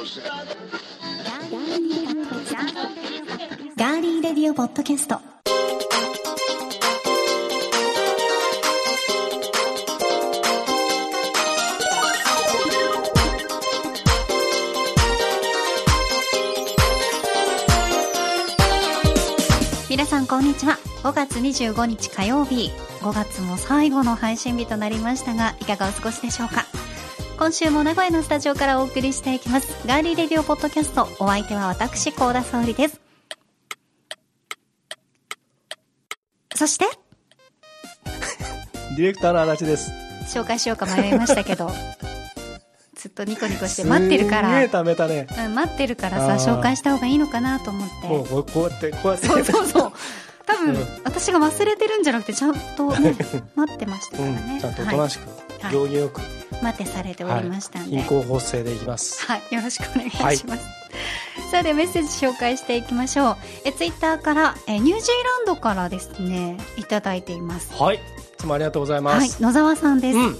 ガーリーレディオポッドキャスト。皆さんこんにちは。5月25日火曜日。5月も最後の配信日となりましたがいかがお過ごしでしょうか？今週も名古屋のスタジオからお送りしていきます。ガーリーレディオポッドキャストお相手は私高田沙織です。そして？ディレクターの足立です。紹介しようか迷いましたけど。ずっとニコニコして待ってるかすんげえら、ためたね。うん、待ってるからさ紹介した方がいいのかなと思って。こうこうやって、こうやって。そうそうそう。多分、うん。私が忘れてるんじゃなくてちゃんとね 待ってましたからうん。ね、ちゃんとおはいとなしく、はい行儀よく、待ってされておりましたんで、貧困法制でいきます。はい、よろしくお願いします。さあではメッセージ紹介していきましょう。えツイッターからえニュージーランドからですねいただいています。はい。いつもありがとうございまはいす。野沢さんです、うん。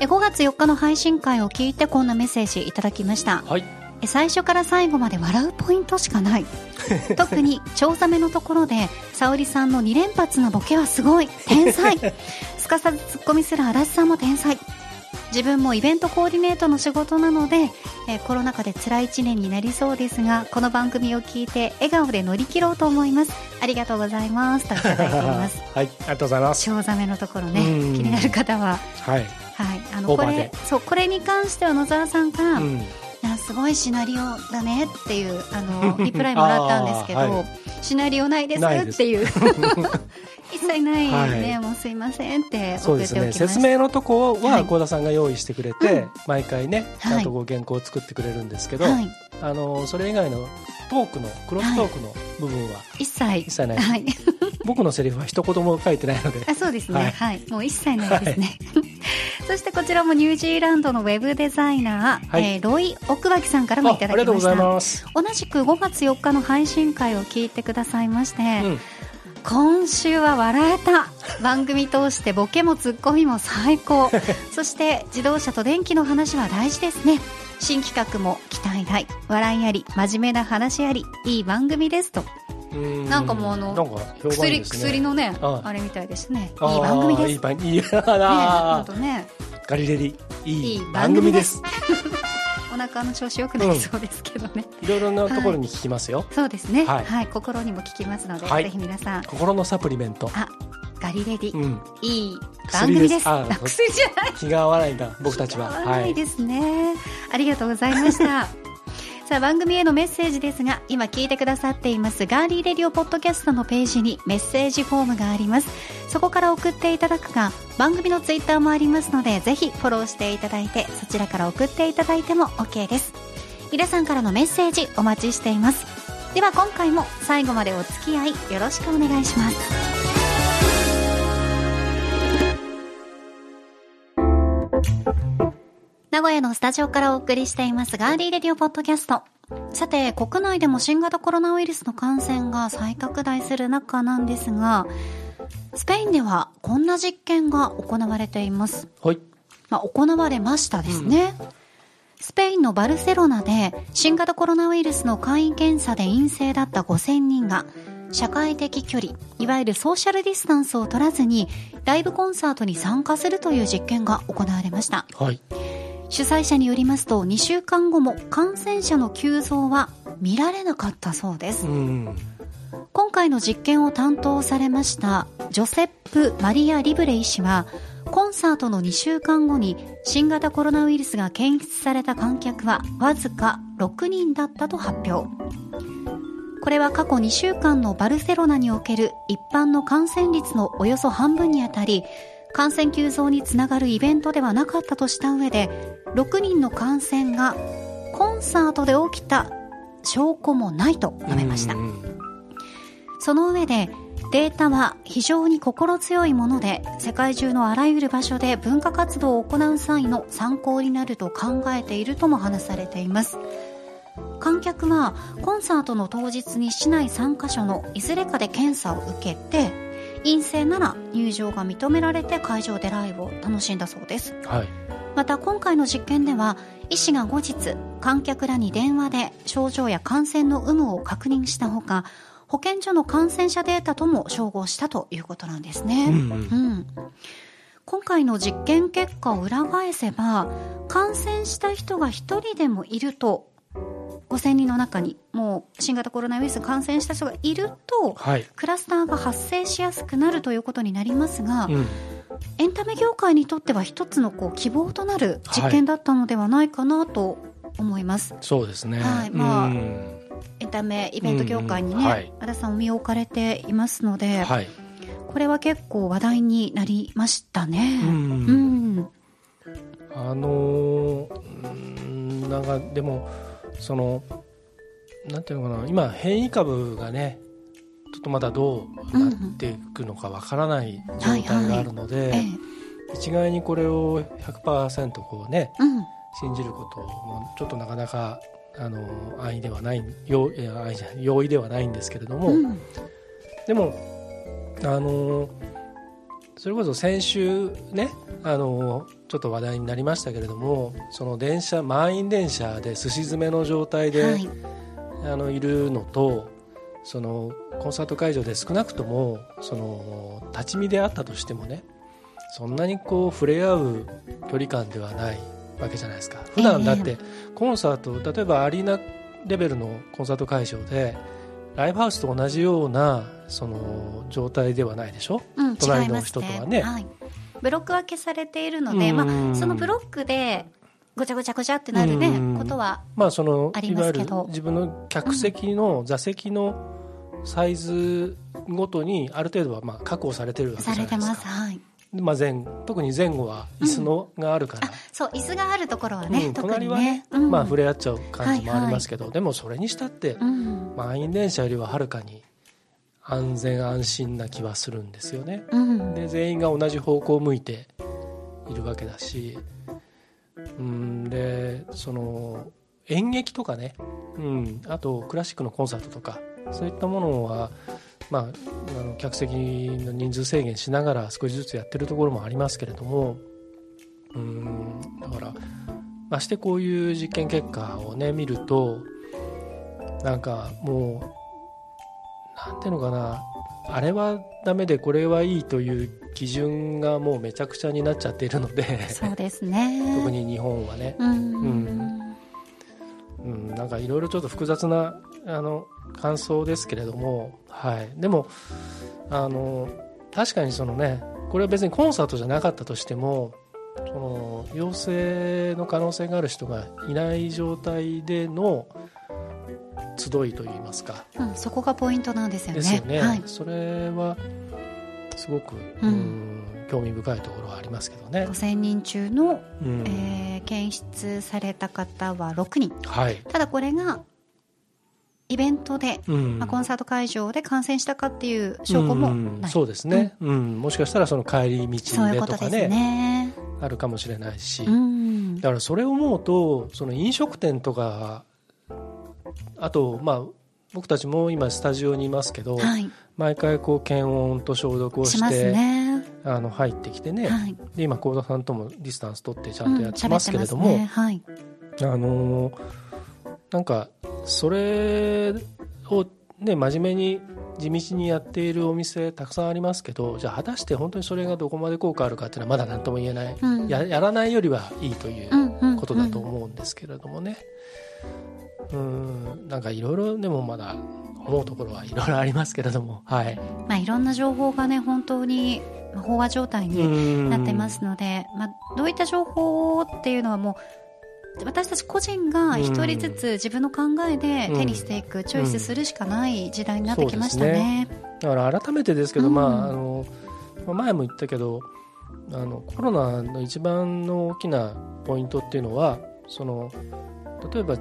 え5月4日の配信会を聞いてこんなメッセージいただきました。はい。え最初から最後まで笑うポイントしかない。特にチョウザメのところで沙織さんの2連発のボケはすごい天才。すかさずツッコミする足立さんも天才。自分もイベントコーディネートの仕事なので、えーコロナ禍で辛い1年になりそうですがこの番組を聞いて笑顔で乗り切ろうと思いますありがとうございますといただいています はい。ありがとうございます。チョウザメのところねうん気になる方ははい。はいあのこれそうこれに関しては野沢さんが、うん。すごいシナリオだねっていうあの リプライもらったんですけど、はい。シナリオないですっていう。一切ない。ね、はい。もうすいませんってそうですね。送っておきました説明のとこははい。幸田さんが用意してくれて、うん。毎回ね、ちはい。ゃんとこう原稿を作ってくれるんですけど、はい、あの、それ以外のトークの、クロストークの部分は？一切。一切ない。はい僕のセリフは一言も書いてないので。あそうですね、ははい。い、もう一切ないですね。そしてこちらもニュージーランドのウェブデザイナー、はい。えーロイ・奥脇さんからもいただあありがとうございきました。同じく5月4日の配信会を聞いてくださいまして、うん。今週は笑えた。番組通してボケもツッコミも最高。そして自動車と電気の話は大事ですね。新企画も期待大。笑いあり真面目な話ありいい番組ですと。うんなんかもうあの薬薬のねああ。れみたいですね。いい番組です。いい番いいね 本な当ね。ガリレディいいいい番組です。す お腹の調子良くなりそうですけどね、いろいろなところに聞きますよ、そうですね。は、はい。い心にも効きますので、はい。ぜひ皆さん。心のサプリメント。あガリレディ、うん。いい番組です。薬じゃない。気が合わないんだ僕たちは。合わないですね、ありがとうございましたさあ番組へのメッセージですが今聞いてくださっていますガーリーレディオポッドキャストのページにメッセージフォームがあります。そこから送っていただくか番組のツイッターもありますのでぜひフォローしていただいてそちらから送っていただいても OK です。皆さんからのメッセージお待ちしています。では今回も最後までお付き合いよろしくお願いします。名古屋のスタジオからお送りしていますガーリーレディオポッドキャスト。さて、国内でも新型コロナウイルスの感染が再拡大する中なんですが、スペインではこんな実験が行われています。はいまあ、行われましたですね。スペインのバルセロナで新型コロナウイルスの簡易検査で陰性だった5000人が社会的距離、いわゆるソーシャルディスタンスを取らずにライブコンサートに参加するという実験が行われました。はい主催者によりますと2週間後も感染者の急増は見られなかったそうです。うん。今回の実験を担当されましたジョセップ・マリア・リブレ医師はコンサートの2週間後に新型コロナウイルスが検出された観客はわずか6人だったと発表。これは過去2週間のバルセロナにおける一般の感染率のおよそ半分にあたり感染急増につながるイベントではなかったとした上で6人の感染がコンサートで起きた証拠もないと述べました。うんその上でデータは非常に心強いもので世界中のあらゆる場所で文化活動を行う際の参考になると考えているとも話されています。観客はコンサートの当日に市内3カ所のいずれかで検査を受けて陰性なら入場が認められて会場でライブを楽しんだそうです。はい。また今回の実験では医師が後日観客らに電話で症状や感染の有無を確認したほか保健所の感染者データとも照合したということなんですね。うんうん。今回の実験結果を裏返せば感染した人が1人でもいると5000人の中にもう新型コロナウイルス感染した人がいるとはい。クラスターが発生しやすくなるということになりますが、うん。エンタメ業界にとっては一つのこう希望となる実験だったのではないかなと思います。そうですね。はいまあうんエンタメイベント業界にね、うんはい和田さんお身を置かれていますので、はい。これは結構話題になりましたね。ううんん。あのーうんなんかでもそのなんていうのかな今変異株がねちょっとまだどうなっていくのかわからない状態があるので、ええ。一概にこれを100%こうねうん。信じることもちょっとなかなかあの安易ではない容易じゃ容易ではないんですけれども、うん。でもあのそれこそ先週ねあのちょっと話題になりましたけれどもその電車満員電車ですし詰めの状態で、はい。あのいるのとそのコンサート会場で少なくともその立ち見であったとしてもねそんなにこう触れ合う距離感ではないわけじゃないですか。普段だってコンサート例えばアリーナレベルのコンサート会場でライブハウスと同じようなその状態ではないでしょ？うん、違隣の人とはね。はい。ブロック分けされているので、まうん。あ、そのブロックでごちゃごちゃごちゃってなるねうん、ことは、まあそのありいわゆるますけど自分の客席の座席のサイズごとにある程度はまあ確保されてるわけじさゃないですか。れてます。はい。まあ、前特に前後は椅子のがあるから、そう、椅子があるところはね、うん隣はねね。、うん。まあ、触れ合っちゃう感じもありますけど、でもそれにしたってうん。満員電車よりははるかに安全安心な気はするんですよね。うん。で全員が同じ方向を向いているわけだし。うんでその演劇とかね、うん、あとクラシックのコンサートとか。そういったものは、まあ、あの客席の人数制限しながら少しずつやってるところもありますけれども。うんだからましてこういう実験結果をね見るとなんかもうなんていうのかな。あれはダメでこれはいいという基準がもうめちゃくちゃになっちゃっているので。そうですね。特に日本はね、うん。うん。うん、なんかいろいろちょっと複雑なあの感想ですけれども、はい、でもあの確かにそのねこれは別にコンサートじゃなかったとしてもその陽性の可能性がある人がいない状態での集いといいますかうん、そこがポイントなんですよね。ですよね、はい。それはすごく、うんうん興味深いところはありますけどね。5000人中の、うんえー検出された方は6人。はい、ただこれが、イベントで、うんまあ、コンサート会場で感染したかっていう証拠もうんない。そうですね、うんもしかしたらその帰り道でことですとかねね。あるかもしれないし、うん。だからそれを思うとその飲食店とかあとまあ僕たちも今スタジオにいますけど、はい。毎回こう検温と消毒をして、ね。あの入ってきてね、はい。で今幸田さんともディスタンス取ってちゃうんんとやってますけれども、喋ってますねはい。あのーなんかそれをね真面目に地道にやっているお店たくさんありますけどじゃあ果たして本当にそれがどこまで効果あるかっていうのはまだ何とも言えない、うんややらないよりはいいといううんうんことだと思うんですけれどもねうんなんかいろいろでもまだ思うところはいろいろありますけれども。はい。まあ、いろんな情報がね、本当にまあ飽和状態にななってますので、まあ、どういった情報っていうのはもう、私たち個人が一人ずつ自分の考えで手にしていく、チョイスするしかない時代になってきましたね。だから改めてですけど、うん。まああのまあ前も言ったけどあのコロナの一番の大きなポイントっていうのはその例えば、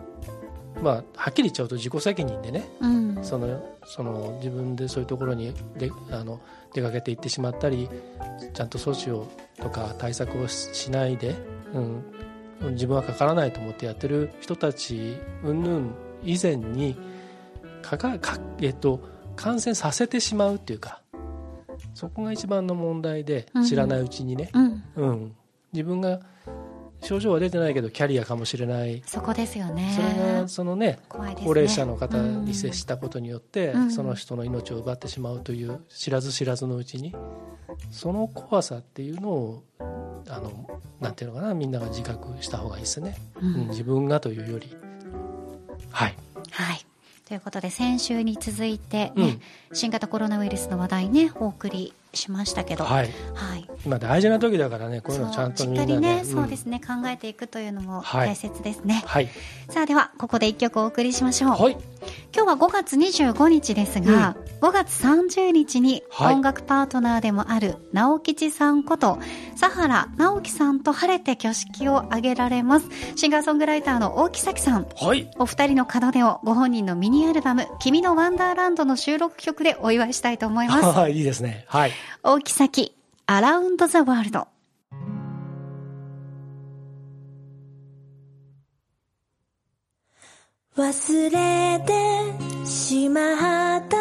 まあ、はっきり言っちゃうと自己責任でねうん。そのその自分でそういうところにであの出かけていってしまったりちゃんと措置をとか対策をししないで、うん、自分はかからないと思ってやってる人たち云々以前にかかか、えっと、感染させてしまうっていうかそこが一番の問題でうん知らないうちにね、うん。うん自分が症状は出てないけどキャリアかもしれない。そこですよね。それがそのねね。高齢者の方に接したことによって、うん。その人の命を奪ってしまうという知らず知らずのうちにその怖さっていうのをあのなんていうのかなみんなが自覚した方がいいですね、ううんん自分がというより。はい。はい。ということで先週に続いて、ねうん。新型コロナウイルスの話題ねお送りしましたけど。はい。はい。今大事な時だからねこういうのちゃんとみんなでそうしっかりね、ん。そうですね考えていくというのもはい。大切ですね、はい。さあではここで一曲お送りしましょう、はい。今日は5月25日ですが、5月30日にはい。音楽パートナーでもある直吉さんこと佐原直樹さんと晴れて挙式を挙げられます。シンガーソングライターの大木咲さん。はい。お二人の門出をご本人のミニアルバム「君のワンダーランド」の収録曲でお祝いしたいと思います。は いいいですね。はい大木咲アラウンドザワールド忘れてしまった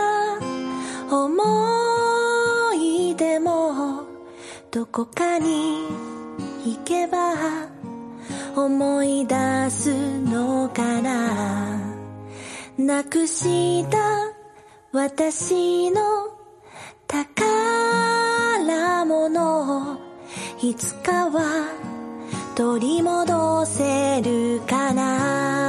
思い出もどこかに行けば思い出すのかな。なくした私のいつかは取り戻せるかな。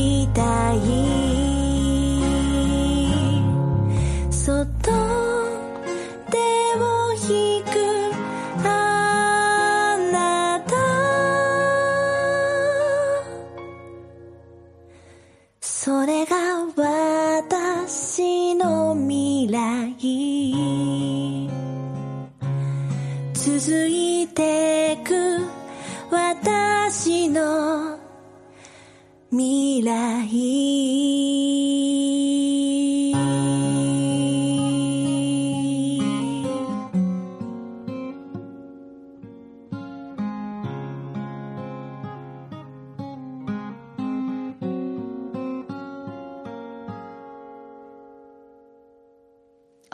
歩き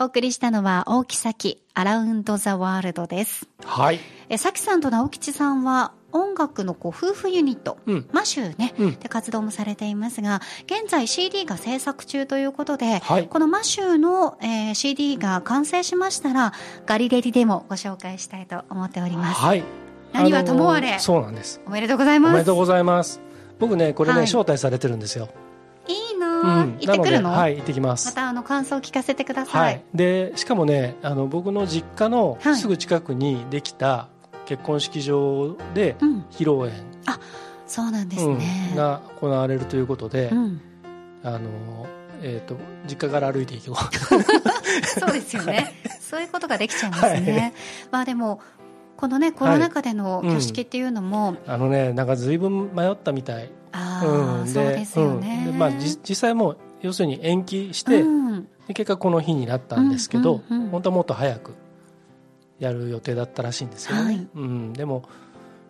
送りしたのは大木咲アラウンドザワールドです。はい。え咲さんと直吉さんは音楽のこう夫婦ユニット、うん。マシューね、うん。で活動もされていますが現在 CD が制作中ということで、はい。このマシューの、えー CD が完成しましたらガリレディでもご紹介したいと思っております、はい。何はともあれ。あのそうなんです。おめでとうございます。おめでとうございます。僕ねこれね、はい。招待されてるんですよ、行ってくるの？はい行ってきます。またあの感想を聞かせてくださ、はい。い、でしかもねあの僕の実家のはい。すぐ近くにできた結婚式場でうん、披露宴、そうなんですうん。ね、が行われるということで、うん、あのえー、と実家から歩いていこう。そうですよね、そういうことができちゃいますね、はい。まあでもこのねコロナ禍での挙式っていうのも、あのねなんか随分迷ったみたい、ああ、うん、そうですよね、うん。でまあ、じ実際もう要するに延期して、うん。で結果この日になったんですけど、うんうんうん本当はもっと早くやる予定だったらしいんですよね、はい。うん、でも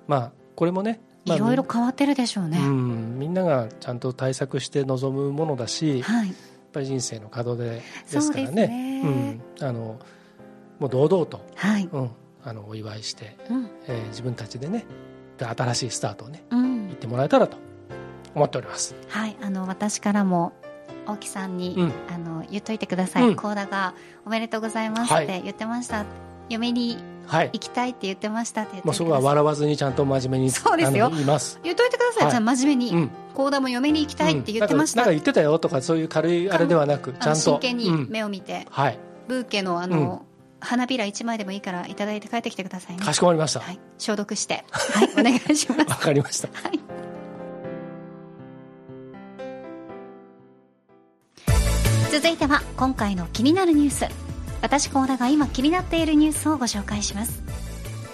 まあこれもね、まあいろいろ変わってるでしょうね、うん、みんながちゃんと対策して臨むものだし、やっはいぱり人生の門出ですからそうねね。うん、あのもう堂々と、はい、うん、あのお祝いして、うん。えー自分たちでねで新しいスタートをねうん。行ってもらえたらと思っております。はい、あの私からも大木さんに、うん。あの言っといてください、うん。コーダがおめでとうございますはい。って言ってました、嫁にはい。行きたいって言ってましたって言ってまあ、そこは笑わずにちゃんと真面目にそうですよ。言います。言っといてください、はい。じゃあ真面目にうん。幸田も嫁に行きたいって言ってました、うんなんか言ってたよとかそういう軽いあれではなくちゃんと。真剣にうん。目を見て、はい。ブーケのあの、花びら1枚でもいいからいただいて帰ってきてくださいね。かしこまりました。はい、消毒して。はい。お願いします。わかりました。はい続いては今回の気になるニュース。私高田が今気になっているニュースをご紹介します。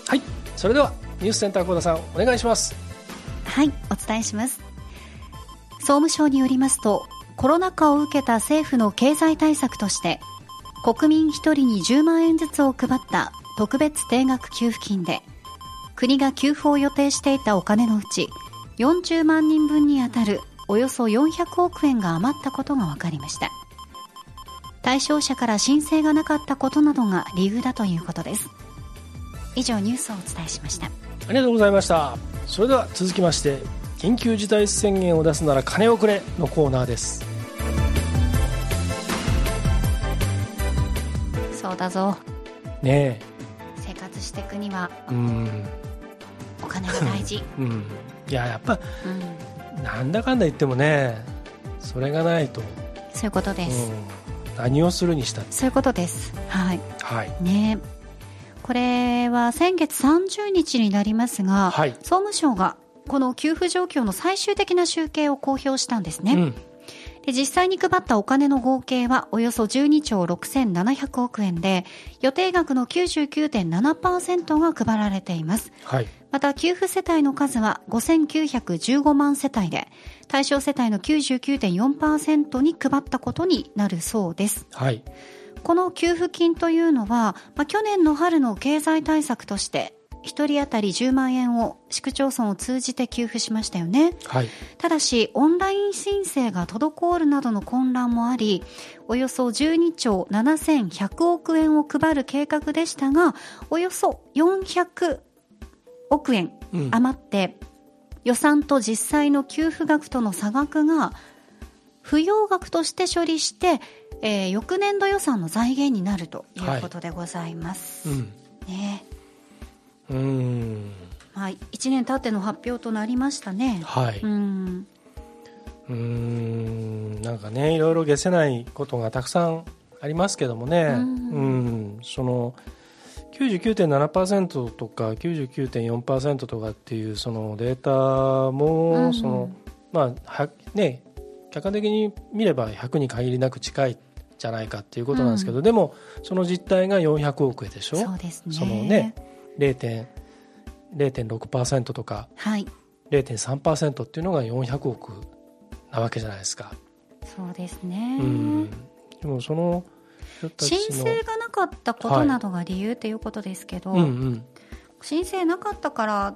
はい。それではニュースセンター幸田さんお願いします。はい。お伝えします。総務省によりますとコロナ禍を受けた政府の経済対策として国民1人に10万円ずつを配った特別定額給付金で国が給付を予定していたお金のうち40万人分にあたるおよそ400億円が余ったことが分かりました対象者から申請がなかったことなどが理由だということです。以上ニュースをお伝えしました。ありがとうございました。それでは続きまして緊急事態宣言を出すなら金をくれのコーナーです。そうだぞ。ね生活していくにはえうん。お金が大事、うん。いややっぱうん、なんだかんだ言ってもねそれがないと、そういうことうです、ん、何をするにしたそういうことです。はい。はい。ね。これは先月30日になりますが、はい。総務省がこの給付状況の最終的な集計を公表したんですね、うんで実際に配ったお金の合計はおよそ12兆6700億円で予定額の99.7%が配られています。はい。また給付世帯の数は5915万世帯で対象世帯の99.4%に配ったことになるそうです。はい。この給付金というのは、まあ、去年の春の経済対策として1人当たり10万円を市区町村を通じて給付しましたよね。はい。ただしオンライン申請が滞るなどの混乱もありおよそ12兆7100億円を配る計画でしたがおよそ400億円うん。余って、予算と実際の給付額との差額が不要額として処理して、えー翌年度予算の財源になるということでございます。うん。ねうーん。まあ、1年経っての発表となりましたね。はい、ううん。んーん。なんかねいろいろ消せないことがたくさんありますけどもね、ううん。ん、その99.7%とか99.4%とかっていうそのデータも、うん。そのまあはね客観的に見れば100に限りなく近いじゃないかっていうことなんですけど、でもその実態が400億円でしょ？そうですね。そのね 0.6%, 0.6%とかはい。0.3%っていうのが400億なわけじゃないですか。そうですね。うん、でもその申請がなかったことなどが理由っていうことですけど、うんうん。申請なかったから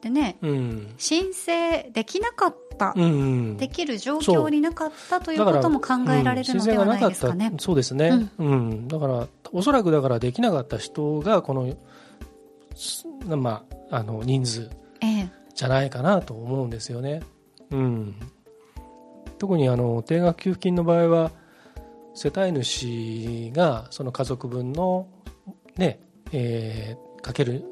でね、うん。申請できなかった、うんうん。できる状況になかったということも考えられるのではないですかね。そうですね、うん。だからおそらくだからできなかった人がこのすまああの人数ええ、じゃないかなと思うんですよね。うん、特にあの定額給付金の場合は世帯主がその家族分の、ねえーかける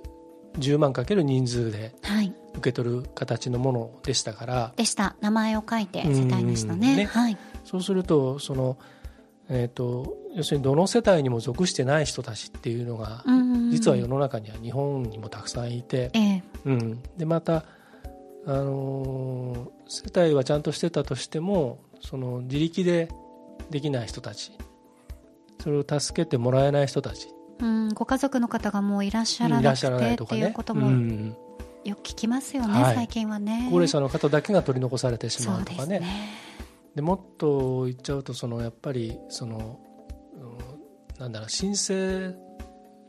10万かける人数ではい。受け取る形のものでしたからでした。名前を書いて、うん世帯主のね。ねはい。そうするとその、えー、と要するにどの世帯にも属してない人たちっていうのがうん。実は世の中には日本にもたくさんいて。ええ、うん、でまた、あのー世帯はちゃんとしてたとしてもその自力でできない人たちそれを助けてもらえない人たち。うん、ご家族の方がもういらっしゃらなくいらってっていうこともん、よく聞きますよね、はい最近はね。高齢者の方だけが取り残されてしまうとかねでもっと言っちゃうとそのやっぱりその、うんなんだろう申請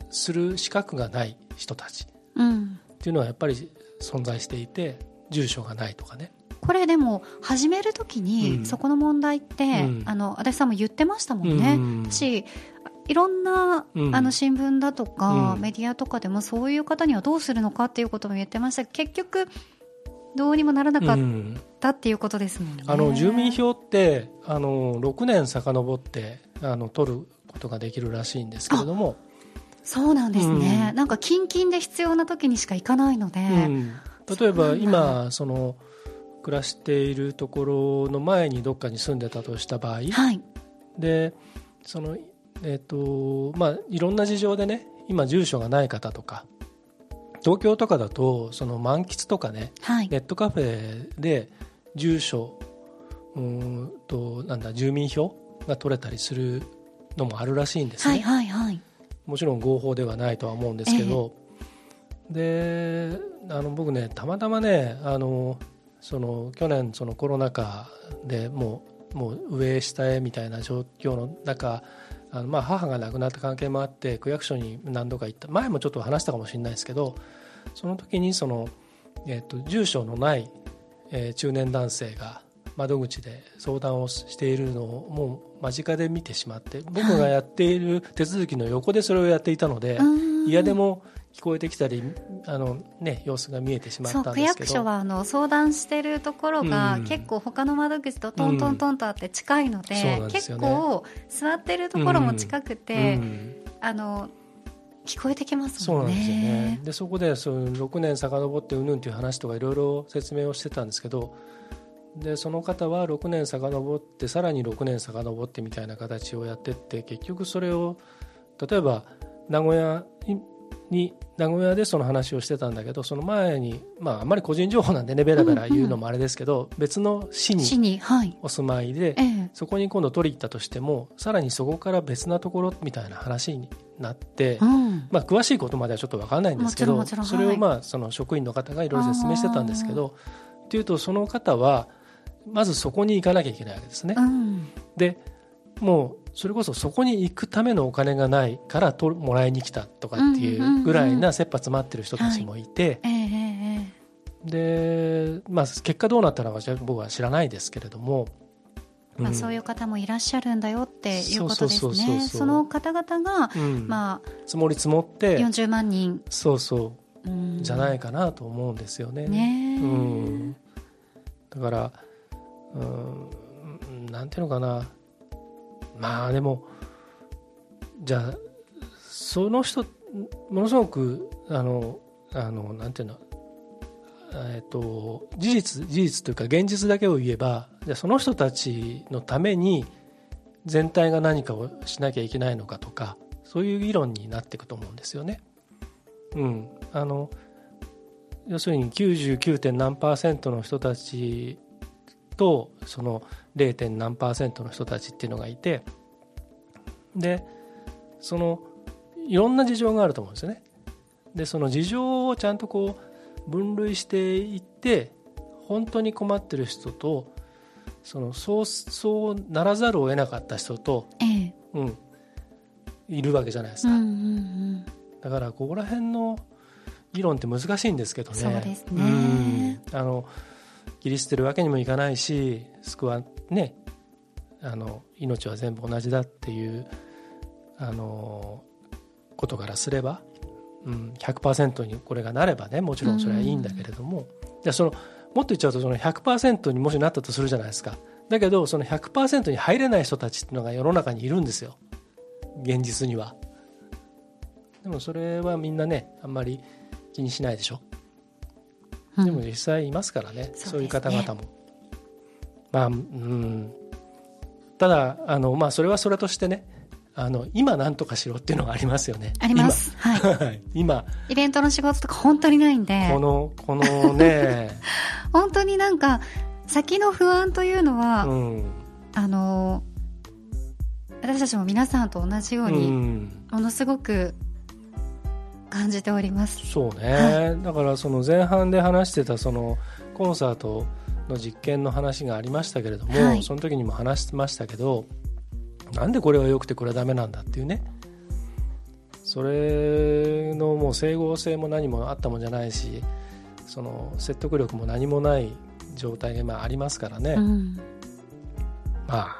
する資格がない人たち。うん。っていうのはやっぱり存在していて住所がないとかね。これでも始めるときに、うん。そこの問題って、うん。あの足立さんも言ってましたもんね。うん。私いろんな、うん。あの新聞だとか、うん。メディアとかでもそういう方にはどうするのかっていうことも言ってました。結局どうにもならなかっうん。たっていうことですもんね。あの住民票ってあの6年遡ってあの取ることができるらしいんですけれども。そうなんですね、うん、なんか近々で必要な時にしか行かないので、うん、例えば今その暮らしているところの前にどっかに住んでたとした場合、はい、でそのえっ、ー、とまあいろんな事情でね今住所がない方とか東京とかだとその満喫とかね、はい、ネットカフェで住所うんとなんだ住民票が取れたりするのもあるらしいんですね、はいはいはい、もちろん合法ではないとは思うんですけど、えー、であの僕ねたまたまねあのその去年そのコロナ禍でもうもう上下へみたいな状況の中あのまあ母が亡くなった関係もあって区役所に何度か行った。前もちょっと話したかもしれないですけどその時にその、えーと、住所のない、えー、中年男性が窓口で相談をしているのをもう間近で見てしまって僕がやっている手続きの横でそれをやっていたので、はい、嫌でも聞こえてきたりあの、ね、様子が見えてしまったんですけど。区役所はあの相談しているところが、結構他の窓口とトントントンとあって近いのでうんでね、結構座ってるところも近くて、うん、あの聞こえてきますね。そうなんですよね。でそこでその6年遡ってうんぬんという話とかいろいろ説明をしてたんですけどでその方は6年遡ってさらに6年遡ってみたいな形をやってって結局それを例えば名古屋に名古屋でその話をしてたんだけどその前に、まあ、あんまり個人情報なんでねベラベラ言うのもあれですけど、うんうん、別の市にお住まいで、はい、そこに今度取り行ったとしてもさらにそこから別なところみたいな話になって、うん、まあ、詳しいことまではちょっと分からないんですけどそれをまあその職員の方がいろいろ説明してたんですけどっていうとその方はまずそこに行かなきゃいけないわけですね。うん、でもうそれこそそこに行くためのお金がないからともらいに来たとかっていうぐらいな切羽詰まってる人たちもいて、で、まあ、結果どうなったのか僕は知らないですけれども、まあ、そういう方もいらっしゃるんだよっていうことですね。その方々が、うん、まあ、積もり積もって40万人。そうそう、うん、じゃないかなと思うんですよね。ねうん、だから、うん、なんていうのかなまあでもじゃあその人ものすごくあのあのなんていうのえっと、事実事実というか現実だけを言えばじゃその人たちのために全体が何かをしなきゃいけないのかとかそういう議論になっていくと思うんですよね。うん、あの要するに 99. 何パーセントの人たちとその 0. 何パーセントの人たちっていうのがいてでそのいろんな事情があると思うんですよね。でその事情をちゃんとこう分類していって本当に困ってる人とそのそうそうならざるを得なかった人と、ええ、うん、いるわけじゃないですか、うんうんうん、だからここら辺の議論って難しいんですけどね。そうですね、うん、あの切り捨てるわけにもいかないし救わねあの命は全部同じだっていうあのことからすれば、うん、100%にこれがなればねもちろんそれはいいんだけれども、じゃそのもっと言っちゃうとその100%にもしなったとするじゃないですか。だけどその100%に入れない人たちっていうのが世の中にいるんですよ。現実には。でもそれはみんなねあんまり気にしないでしょでも実際いますからね、うん、そういう方々も。ね、まあ、うん。ただ、あの、まあ、それはそれとしてね、あの、今何とかしろっていうのがありますよね。あります。はい。今。イベントの仕事とか本当にないんで。この、このね。本当になんか、先の不安というのは、うん、あの、私たちも皆さんと同じように、うん、ものすごく感じております。そうね、はい、だからその前半で話してたそのコンサートの実験の話がありましたけれども、はい、その時にも話してましたけどなんでこれは良くてこれはダメなんだっていうね。それのもう整合性も何もあったもんじゃないしその説得力も何もない状態がまあありますからね、うん、まあ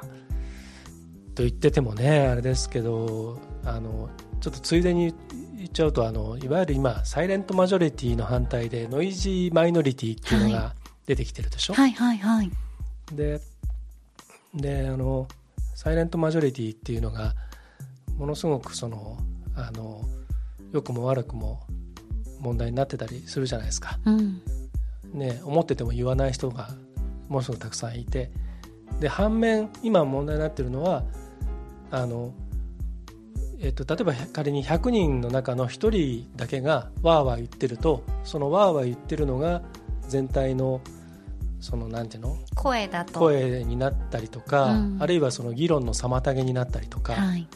と言っててもねあれですけどあのちょっとついでに言っちゃうとあのいわゆる今サイレントマジョリティの反対でノイジーマイノリティっていうのが出てきてるでしょ？はい、はいはい。はいでであのサイレントマジョリティっていうのがものすごくそのあの良くも悪くも問題になってたりするじゃないですか、うん。ね、思ってても言わない人がものすごくたくさんいて。で反面今問題になってるのはあの、えっと、例えば仮に100人の中の1人だけがわーわー言ってるとそのわーわー言ってるのが全体のそのなんていうの？声だと。声になったりとか、うん。あるいはその議論の妨げになったりとかはい。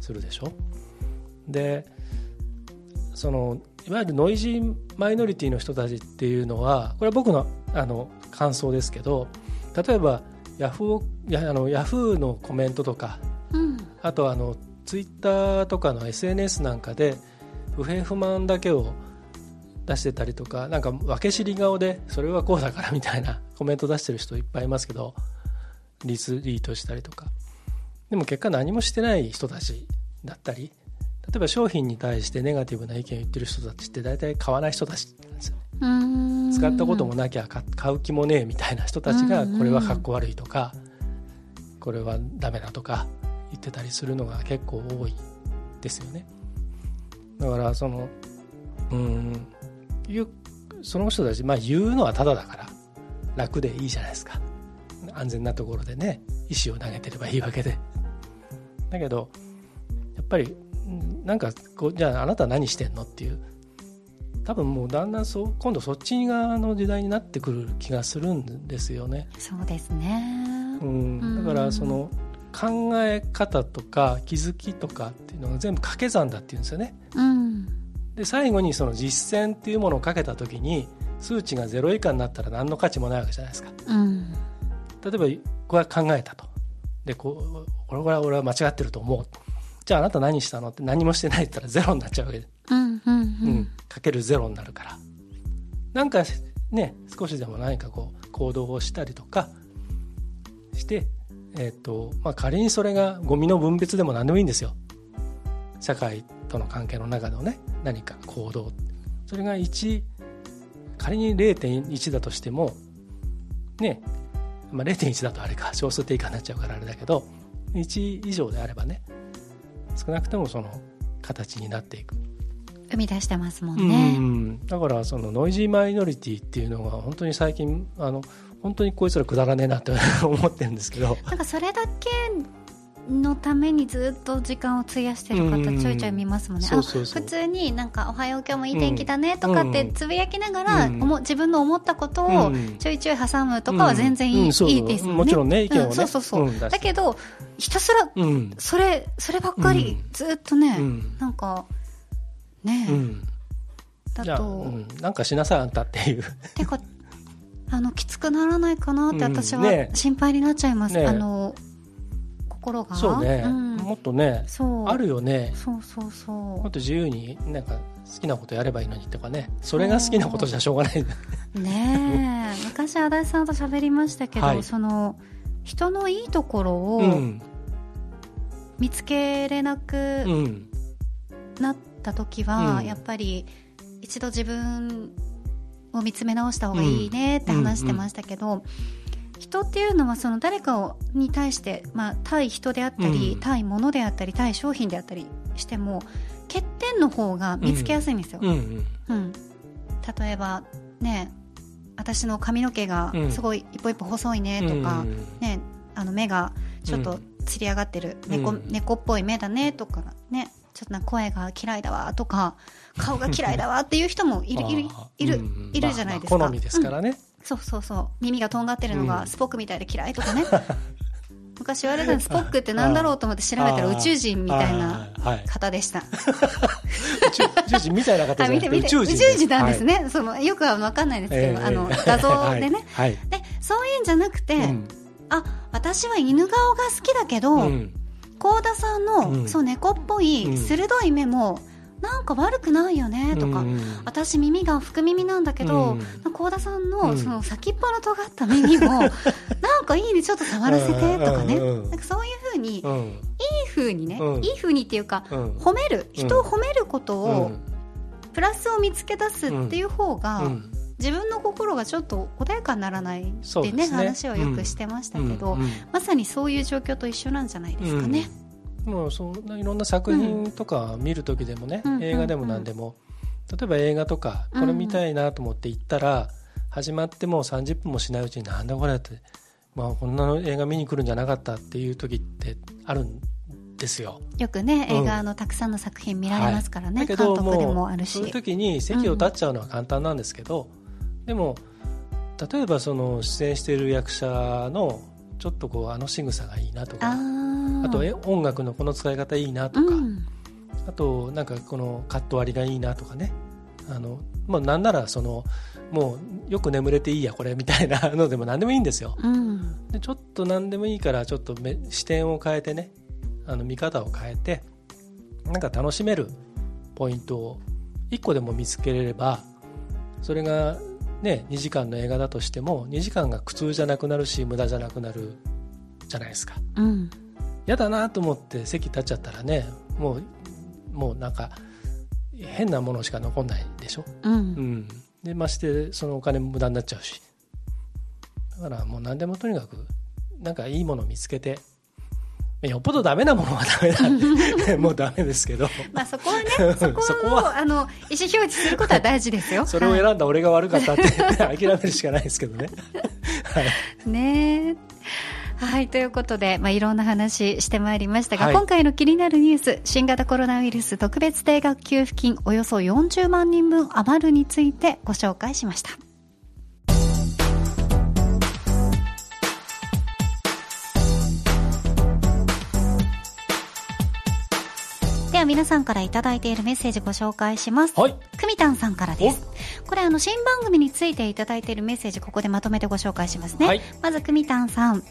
するでしょ？でそのいわゆるノイジーマイノリティの人たちっていうのはこれは僕のあの感想ですけど例えばヤフーやあのヤフーのコメントとかうん。あとあのツイッターとかの SNS なんかで不平不満だけを出してたりとかなんか分け知り顔でそれはこうだからみたいなコメント出してる人いっぱいいますけどリツイートしたりとか。でも結果何もしてない人たちだったり例えば商品に対してネガティブな意見を言ってる人たちって大体買わない人たちなんですよね。使ったこともなきゃ買買う気もねえみたいな人たちがこれはかっこ悪いとかこれはダメだとか言ってたりするのが結構多いですよね。だからそのうんその人たち、まあ、言うのはただだから楽でいいじゃないですか。安全なところでね石を投げてればいいわけで。だけどやっぱりうんなんかこうじゃああなた何してんのっていう。多分もうだんだんそう今度そっち側の時代になってくる気がするんですよね。そうですね。うん、だからその考え方とか気づきとかっていうのが全部掛け算だっていうんですよね。うんで最後にその実践っていうものをかけた時に数値がゼロ以下になったら何の価値もないわけじゃないですか。うん例えばこれは考えたと。でこうこれは俺は間違ってると思う。じゃああなた何したのって何もしてないって言ったらゼロになっちゃうわけでうんうんううんん、かけるゼロになるからなんかね少しでも何かこう行動をしたりとかして、えっとまあ、仮にそれがゴミの分別でも何でもいいんですよ。社会との関係の中のね何か行動。それが1仮に0.1だとしてもね、まあ、0.1だとあれか小数点以下になっちゃうからあれだけど1以上であればね少なくともその形になっていく。生み出してますもんうねん、だからそのノイジーマイノリティっていうのが本当に最近あの本当にこいつらくだらねえなって 思ってるんですけど。なんかそれだけのためにずっと時間を費やしてる方うんちょいちょい見ますもんね、普通になんか「おはよう今日もいい天気だね」とかってつぶやきながら、うん。おも自分の思ったことをうん。ちょいちょい挟むとかは全然いい,、うん。いいですよね。もちろんね意見をね。うんそうそうそう、だけどひたすらうん。それそればっかりうん。ずっとね、うん。なんかね、うん。じゃあ、だと、うん、なんかしなさいあんたっていう。てかあのきつくならないかなってうん私はね。心配になっちゃいます、ね。あの心が。そうね、ん。もっとねそう。あるよね。そうそうそもっと自由になんか好きなことやればいいのにとかね。それが好きなことじゃしょうがない。うねえ。昔足立さんと喋りましたけど、はい。その人のいいところうをん。見つけれなくうん。なった時は、うん。やっぱり一度自分を見つめ直した方がいいねって話してましたけど、人っていうのはその誰かをに対して、まあ、対人であったり、うん。対物であったり対商品であったりしても欠点の方が見つけやすいんですよ。うんうん。うん、例えばね私の髪の毛がうん。すごい一歩一歩細いねとか、うんね、あの目がちょっとつり上がってる、猫うん。猫っぽい目だねとかねちょっとな声が嫌いだわとか顔が嫌いだわっていう人もいるいるいる,、いるじゃないですか、まあまあ好みですからね、うん。そうそうそう。耳がとんがってるのうん。がスポックみたいで嫌いとかね、昔言われたのスポックってなんだろうと思って調べたら宇宙人みたいな方でした。宇宙人みたいな方じゃなくて宇宙人宇宙人なんですはい。ね、そのよくは分かんないですけど、ええあの画像でね、はい、でそういうんじゃなくて、うん。あ私は犬顔が好きだけど、うん幸田さんの、うん。そう猫っぽいうん。鋭い目もなんか悪くないよねとか、うん私耳が福耳なんだけどうん。幸、田さんうん。のその先っぽの尖った耳も なんかいいねちょっと触らせてとかね、なんかそういうふうに、いいうん風にね、うん。いい風にっていうか、うん。褒める人を褒めることうを、ん。プラスを見つけ出すっていう方が、うん自分の心がちょっと穏やかにならないってねね。話をよくしてましたけど、うんうん。まさにそういう状況と一緒なんじゃないですかね。もうそんないろんな作品とか見る時でもね、うん映画でも何でも、例えば映画とかこれ見たいなと思って行ったら、始まってもう30分もしないうちになんだこれって、まあ、こんなの映画見に来るんじゃなかったっていう時ってあるんですよ。よくね、うん。映画のたくさんの作品見られますからね、だけど監督でももあるし。うそういう時に席を立っちゃうのは簡単なんですけど、でも例えばその出演している役者のちょっとこうあの仕草がいいなとかあとえ音楽のこの使い方いいなとか、うん。あとなんかこのカット割りがいいなとかね。あの、まあ、なんならそのもうよく眠れていいやこれみたいな のでも何でもいいんですよ。うん。でちょっと何でもいいからちょっと目視点を変えてねあの見方を変えてなんか楽しめるポイントを1個でも見つけれればそれがね2時間の映画だとしても2時間が苦痛じゃなくなるし無駄じゃなくなるじゃないですか。うん。嫌だなと思って席立っちゃったらねもうもうなんか変なものしか残んないでしょ、うん。うん、でましてそのお金も無駄になっちゃうし。だからもう何でもとにかくなんかいいものを見つけてよっぽどダメなものはダメだ もうダメですけど。まあそこはねそ そここをあの意思表示することは大事ですよ。それをは選んだ俺が悪かったって諦めるしかないですけどね。はい。いね。えはい、ということで、まあ、いろんな話してまいりましたが、はい。今回の気になるニュース、新型コロナウイルス特別定額給付金およそ40万人分余るについてご紹介しました。では皆さんからいただいているメッセージご紹介します。はいくみたんさんからです。これあの新番組についていただいているメッセージここでまとめてご紹介しますね。はいまずくみたんさん。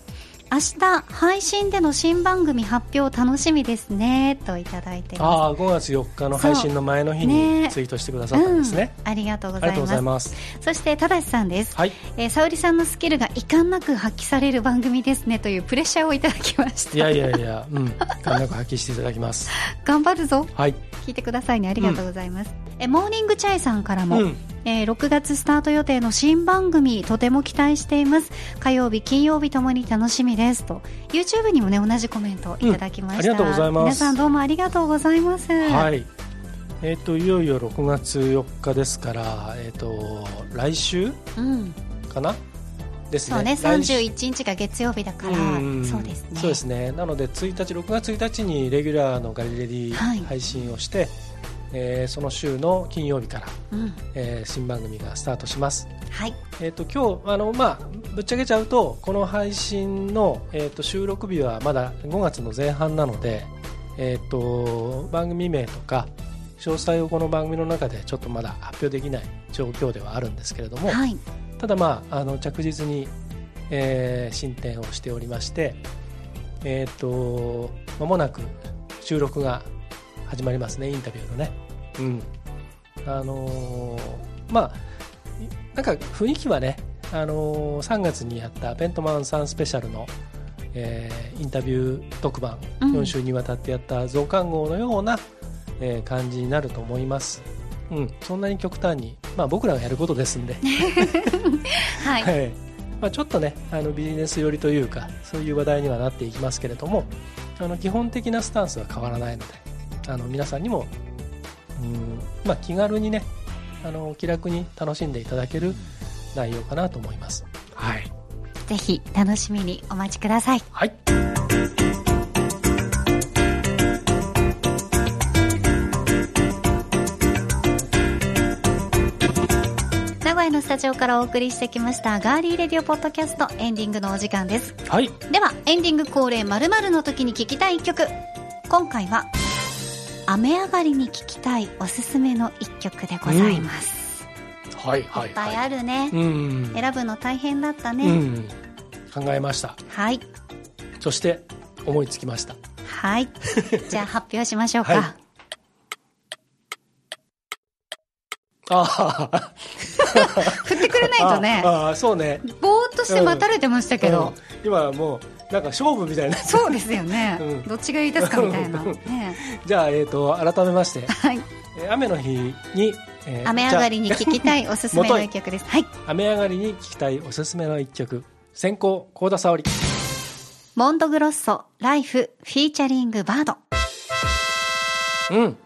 明日配信での新番組発表楽しみですねといただいて。ああ5月4日の配信の前の日にツイートしてくださったんですね、うん、ありがとうございます。そしてただしさんです、はい。えー、沙織さんのスキルが遺憾なく発揮される番組ですねというプレッシャーをいただきました。いやいやいやうん。感なく発揮していただきます。頑張るぞ。はい。聞いてくださいね。ありがとうございます、えモーニングチャイさんからも、うんえー6月スタート予定の新番組とても期待しています。火曜日金曜日ともに楽しみです。と YouTube にもね同じコメントをいただきました、うんありがとうございます。皆さんどうもありがとうございます。はい。えっ、といよいよ6月4日ですからえっ、と来週うん、かな？ですね。そうね来週。31日が月曜日だからうん。そうですね。そうですね。なので1日6月1日にレギュラーのガリレディはい。配信をして、えーその週の金曜日から、うん。えー新番組がスタートします。はい。えー、と今日あの、まあ、ぶっちゃけちゃうとこの配信の、えー、と収録日はまだ5月の前半なので、えー、と番組名とか詳細をこの番組の中でちょっとまだ発表できない状況ではあるんですけれども、はい。ただ、まあ、あの着実に、えー進展をしておりまして、えー、と間もなく収録が始まりますねインタビューのね。うん。あのーまあなんか雰囲気はね、あのー3月にやったペントマンさんスペシャルの、えーインタビュー特番、うん。4週にわたってやった増刊号のような、えー感じになると思います。うん、そんなに極端に、まあ、僕らがやることですんで、はい。はい。まあ、ちょっとねあのビジネス寄りというかそういう話題にはなっていきますけれどもあの基本的なスタンスは変わらないのであの皆さんにもうん、まあ、気軽にねあの気楽に楽しんでいただける内容かなと思います。はい、ぜひ楽しみにお待ちください。はい。名古屋のスタジオからお送りしてきましたガーリーレディオポッドキャストエンディングのお時間です。はい。ではエンディング恒例〇〇の時に聴きたい一曲。今回は雨上がりに聴きたいおすすめの一曲でございます、はいはいい。っぱいはあるね、いうん、選ぶの大変だったね、うん、考えました。はい。そして思いつきました。はい。じゃあ発表しましょうか、はい。ああ 振ってくれないとね。ああそうね。ぼーっとして待たれてましたけど、うん。今はもうなんか勝負みたいな。そうですよね、うん。どっちがいいですかみたいな、うん。ね、じゃあ、えー、と改めまして、はい。えー雨の日に、えー雨上がりに聴きたいおすすめの一曲です。はい。雨上がりに聴きたいおすすめの一曲。先行幸田沙織。モンドグロッソライフフィーチャリングバード。うん。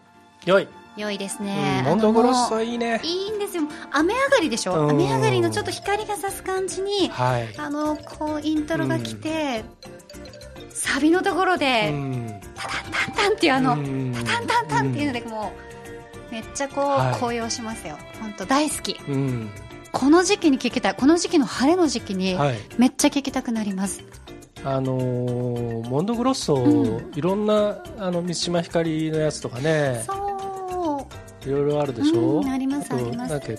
良い、良いですうんね、モンドグロッソいいね。ういいんですよ。雨上がりでしょ？うん。雨上がりのちょっと光が差す感じにはい。あのこうイントロが来て、サビのところで、うん。タタンタンタンっていうあの、うん。タンタンタンっていうのでもうめっちゃこう、はい。高揚しますよ。本当大好き。うん。この時期に聴きたい。この時期の晴れの時期にはい。めっちゃ聴きたくなります、あのーモンドグロッソ、うん。いろんなあの満島ひかりのやつとかねそういろいろあるでしょ、うんありますとあります。なんだっけ？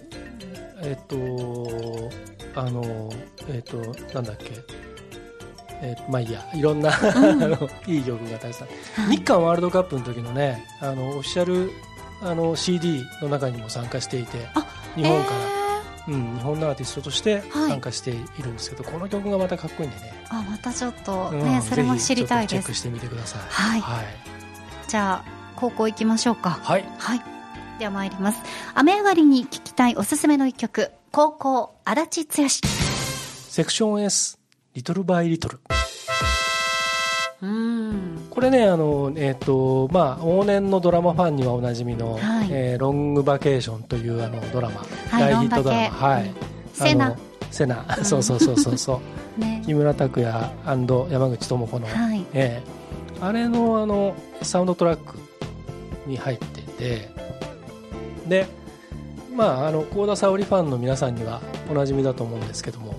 えっとあのえっとなんだっけ？えっとまあいいや。いろんな、ん。あのいい曲がたくさん、はい。日韓ワールドカップの時のねあのオフィシャルあの CD の中にも参加していてあ日本から、えうん、日本のアーティストとしてはい。参加しているんですけど、この曲がまたかっこいいんでね、ーあまたちょっとうんね、それも知りたいです。チェックしてみてください。はい。はい、じゃあ高校行きましょうか。はい。はいでは参ります。雨上がりに聴きたいおすすめの一曲。高校足立剛。セクション S リトルバイリトルうん。これねあの、えーとまあ、往年のドラマファンにはおなじみの、はい。えーロングバケーションというあのドラマ、はい大ヒットドラマ、はい。うんセナセナ、うん。そうそうそうそうそう。ね。木村拓哉山口智子の、はい。えーあれのあのサウンドトラックに入っててでまああの幸田沙織ファンの皆さんにはおなじみだと思うんですけども。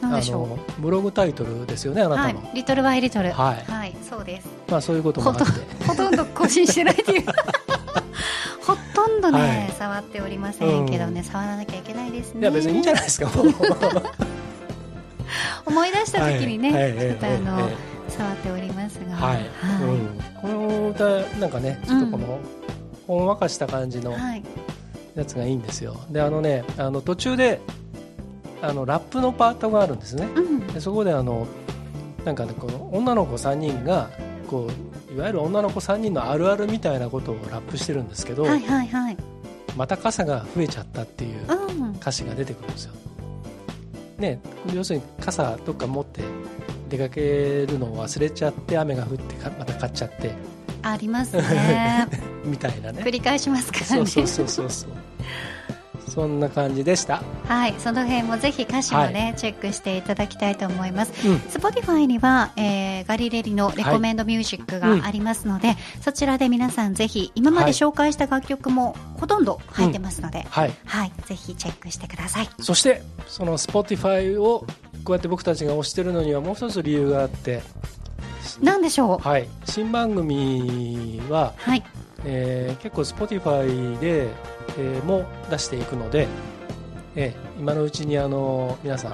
なんでしょあのブログタイトルですよねあうはいなたの、リトルバイリトルはい。はいそうです。まあそういうこともあって。ほとんど更新してないっていう。ほとんどね、はい。触っておりませんけどね、触らなきゃいけないですね。いや別にいいんじゃないですか 思い出した時にね、はい。はい。ちょっとあの、え触っておりますが。はい、うん、この歌なんかねちょっとこの、ほんわかした感じのはい。やつがいいんですよ。であのねあの途中であのラップのパートがあるんですね。うん。でそこであのなんかねこの女の子3人がこういわゆる女の子3人のあるあるみたいなことをラップしてるんですけど、はいはいはい。また傘が増えちゃったっていううん。歌詞が出てくるんですよ、ね、要するに傘どっか持って出かけるのを忘れちゃって雨が降ってかまた買っちゃってありますね。みたいなね。繰り返しますからね。そうそうそうそう。そうそんな感じでした、はい。その辺もぜひ歌詞もね、チェックしていただきたいと思います。うん、Spotify には、えーガリレリのレコメンドミュージックがありますので、そちらで皆さんぜひ今まで紹介した楽曲もほとんど入ってますので、はい。はい、ぜひチェックしてください。そしてその Spotify をこうやって僕たちが推してるのにはもう一つ理由があってなんでしょう？はい。新番組は、はい。えー結構 Spotify で、えーも出していくので、えー今のうちにあの皆さん、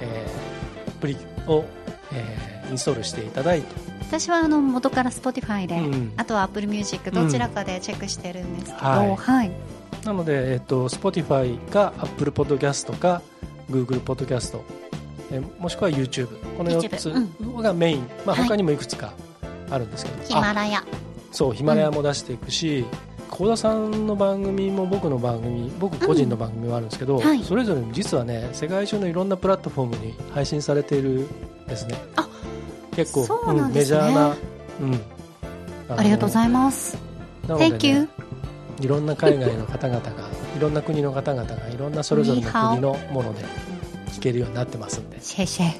えーアプリを、えーインストールしていただいて。私はあの元から Spotify で、うん。あとは Apple Music どちらかでチェックしてるんですけど、はい。はい。なので、えっと、Spotify か Apple Podcast か Google Podcast、えーもしくは YouTube この4つがメイン、まあ、はい。他にもいくつかあるんですけど、ヒマラヤ。あそうヒマラヤも出していくし幸、田さんの番組も僕の番組僕個人の番組もあるんですけど、はい。それぞれ実はね世界中のいろんなプラットフォームに配信されているんですね。あ結構そうなんですね。メジャーな、うん、ありがとうごいざいます。ます Thank you. いろんな海外の方々がいろんな国の方々がいろんなそれぞれの国のもので聞けるようになってますんでシェシェ。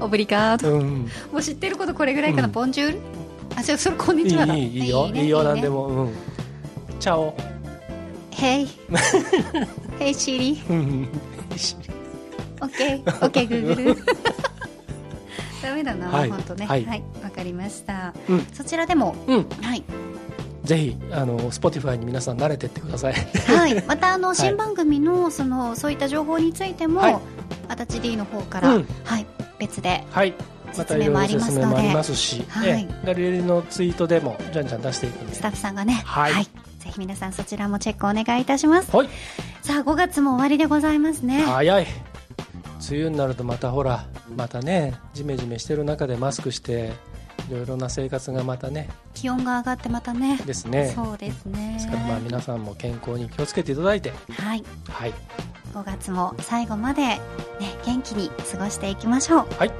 オブリガード。うんもう知ってることこれぐらいかな、うんボンジュール？あ、じゃあそれこんにちはだ。いいいいよいいねよなんねでもうんチャオ Hey. hey Siri. うん OK。OK Google. ダメだな、はい本当ね。ははいい。わ、かりました。うんそちらでも、うんはい。ぜひあの Spotify に皆さん慣れてってください。はい。また、あの、い。新番組の、その、そういった情報についても、はい。あたち D の方から、うん。はい。別で、はい。またいろいろ説明もありますし、はい。ええ。ガリレリのツイートでもじゃんじゃん出していくんで。スタッフさんがね、はい。ぜひ皆さんそちらもチェックお願いいたします。はい。さあ、5月も終わりでございますね。早い。梅雨になるとまたほらまたねジメジメしてる中でマスクしていろいろな生活がまたね。気温が上がってまたね。ですね。そうですね。です。からまあ皆さんも健康に気をつけていただいて。はい。はい。5月も最後まで、ね、元気に過ごしていきましょう。はい。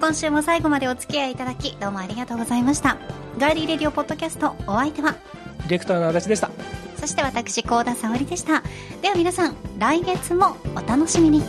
今週も最後までお付き合いいただきどうもありがとうございました。ガーリーレディオポッドキャストお相手はディレクターの足立でした。そして私高田沙織でした。では皆さん来月もお楽しみに